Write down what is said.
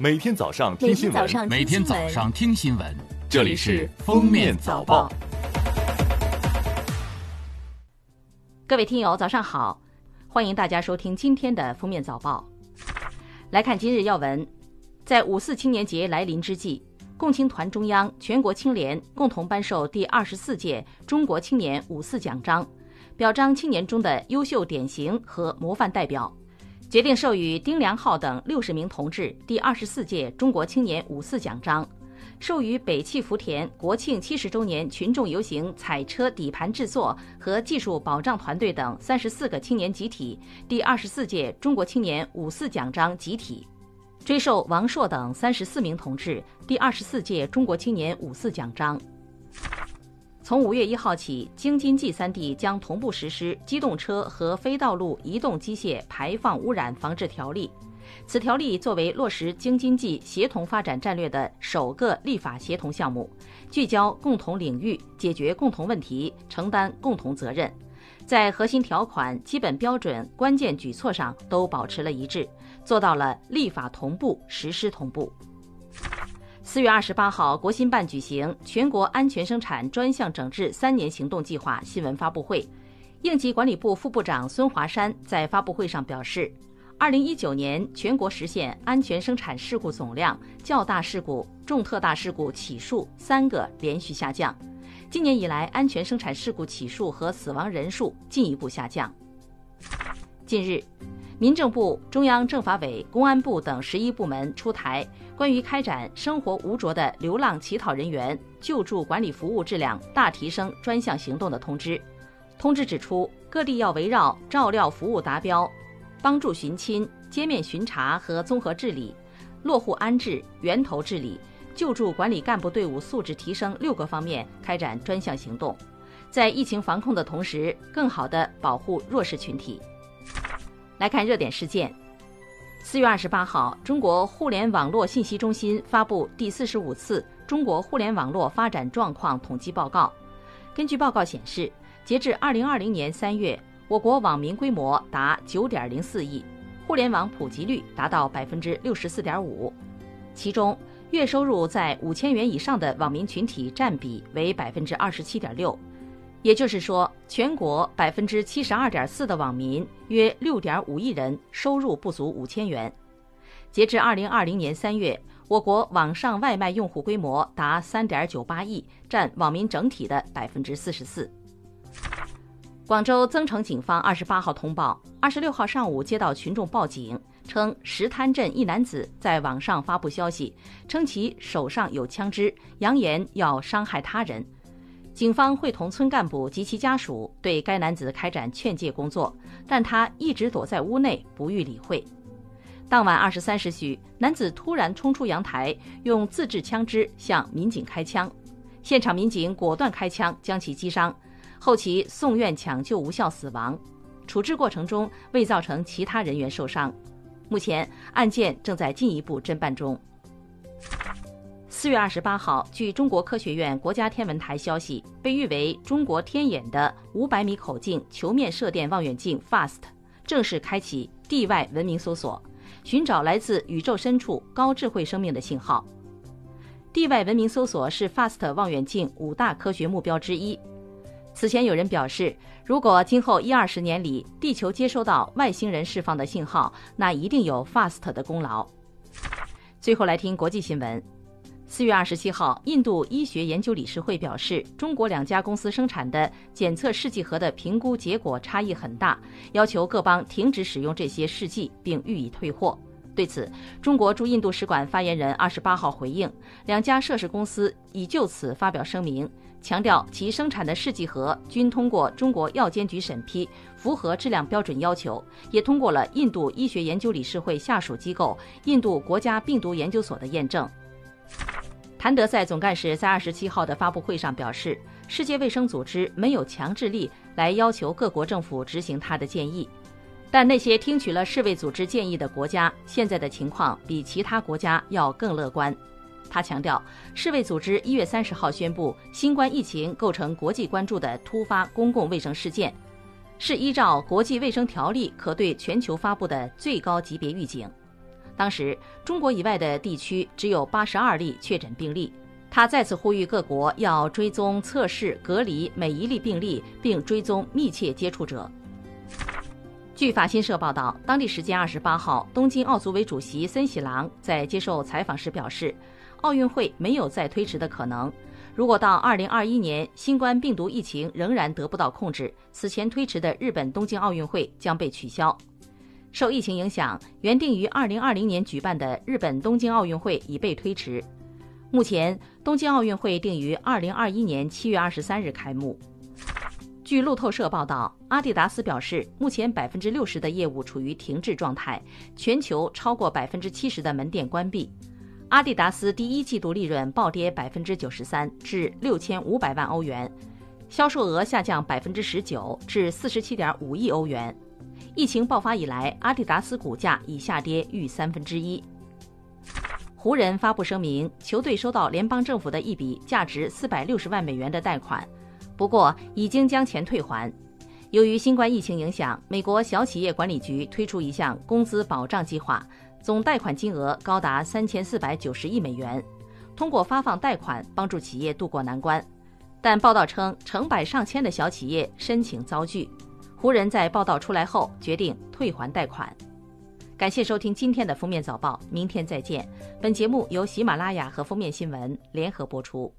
每天早上听新闻，每天早上听新闻，这里是《封面早报》。各位听友，早上好，欢迎大家收听今天的《封面早报》。来看今日要闻，在五四青年节来临之际，共青团中央、全国青联共同颁授第二十四届中国青年五四奖章，表彰青年中的优秀典型和模范代表。决定授予丁良浩等六十名同志第二十四届中国青年五四奖章，授予北汽福田国庆七十周年群众游行彩车底盘制作和技术保障团队等三十四个青年集体第二十四届中国青年五四奖章集体，追授王朔等三十四名同志第二十四届中国青年五四奖章。从五月一号起，京津冀三地将同步实施机动车和非道路移动机械排放污染防治条例。此条例作为落实京津冀协同发展战略的首个立法协同项目，聚焦共同领域，解决共同问题，承担共同责任，在核心条款、基本标准、关键举措上都保持了一致，做到了立法同步、实施同步。四月二十八号，国新办举行全国安全生产专项整治三年行动计划新闻发布会。应急管理部副部长孙华山在发布会上表示，二零一九年全国实现安全生产事故总量、较大事故、重特大事故起数三个连续下降。今年以来，安全生产事故起数和死亡人数进一步下降。近日。民政部、中央政法委、公安部等十一部门出台关于开展生活无着的流浪乞讨人员救助管理服务质量大提升专项行动的通知。通知指出，各地要围绕照料服务达标、帮助寻亲、街面巡查和综合治理、落户安置、源头治理、救助管理干部队伍素质提升六个方面开展专项行动，在疫情防控的同时，更好地保护弱势群体。来看热点事件。四月二十八号，中国互联网络信息中心发布第四十五次中国互联网络发展状况统计报告。根据报告显示，截至二零二零年三月，我国网民规模达九点零四亿，互联网普及率达到百分之六十四点五。其中，月收入在五千元以上的网民群体占比为百分之二十七点六。也就是说，全国百分之七十二点四的网民，约六点五亿人，收入不足五千元。截至二零二零年三月，我国网上外卖用户规模达三点九八亿，占网民整体的百分之四十四。广州增城警方二十八号通报，二十六号上午接到群众报警，称石滩镇一男子在网上发布消息，称其手上有枪支，扬言要伤害他人。警方会同村干部及其家属对该男子开展劝诫工作，但他一直躲在屋内不予理会。当晚二十三时许，男子突然冲出阳台，用自制枪支向民警开枪，现场民警果断开枪将其击伤，后其送院抢救无效死亡。处置过程中未造成其他人员受伤，目前案件正在进一步侦办中。四月二十八号，据中国科学院国家天文台消息，被誉为中国天眼的五百米口径球面射电望远镜 FAST 正式开启地外文明搜索，寻找来自宇宙深处高智慧生命的信号。地外文明搜索是 FAST 望远镜五大科学目标之一。此前有人表示，如果今后一二十年里地球接收到外星人释放的信号，那一定有 FAST 的功劳。最后来听国际新闻。四月二十七号，印度医学研究理事会表示，中国两家公司生产的检测试剂盒的评估结果差异很大，要求各方停止使用这些试剂并予以退货。对此，中国驻印度使馆发言人二十八号回应，两家涉事公司已就此发表声明，强调其生产的试剂盒均通过中国药监局审批，符合质量标准要求，也通过了印度医学研究理事会下属机构印度国家病毒研究所的验证。谭德赛总干事在二十七号的发布会上表示，世界卫生组织没有强制力来要求各国政府执行他的建议，但那些听取了世卫组织建议的国家，现在的情况比其他国家要更乐观。他强调，世卫组织一月三十号宣布，新冠疫情构成国际关注的突发公共卫生事件，是依照国际卫生条例可对全球发布的最高级别预警。当时中国以外的地区只有八十二例确诊病例。他再次呼吁各国要追踪、测试、隔离每一例病例，并追踪密切接触者。据法新社报道，当地时间二十八号，东京奥组委主席森喜朗在接受采访时表示，奥运会没有再推迟的可能。如果到二零二一年新冠病毒疫情仍然得不到控制，此前推迟的日本东京奥运会将被取消。受疫情影响，原定于二零二零年举办的日本东京奥运会已被推迟。目前，东京奥运会定于二零二一年七月二十三日开幕。据路透社报道，阿迪达斯表示，目前百分之六十的业务处于停滞状态，全球超过百分之七十的门店关闭。阿迪达斯第一季度利润暴跌百分之九十三，至六千五百万欧元，销售额下降百分之十九，至四十七点五亿欧元。疫情爆发以来，阿迪达斯股价已下跌逾三分之一。湖人发布声明，球队收到联邦政府的一笔价值四百六十万美元的贷款，不过已经将钱退还。由于新冠疫情影响，美国小企业管理局推出一项工资保障计划，总贷款金额高达三千四百九十亿美元，通过发放贷款帮助企业渡过难关。但报道称，成百上千的小企业申请遭拒。湖人，在报道出来后决定退还贷款。感谢收听今天的封面早报，明天再见。本节目由喜马拉雅和封面新闻联合播出。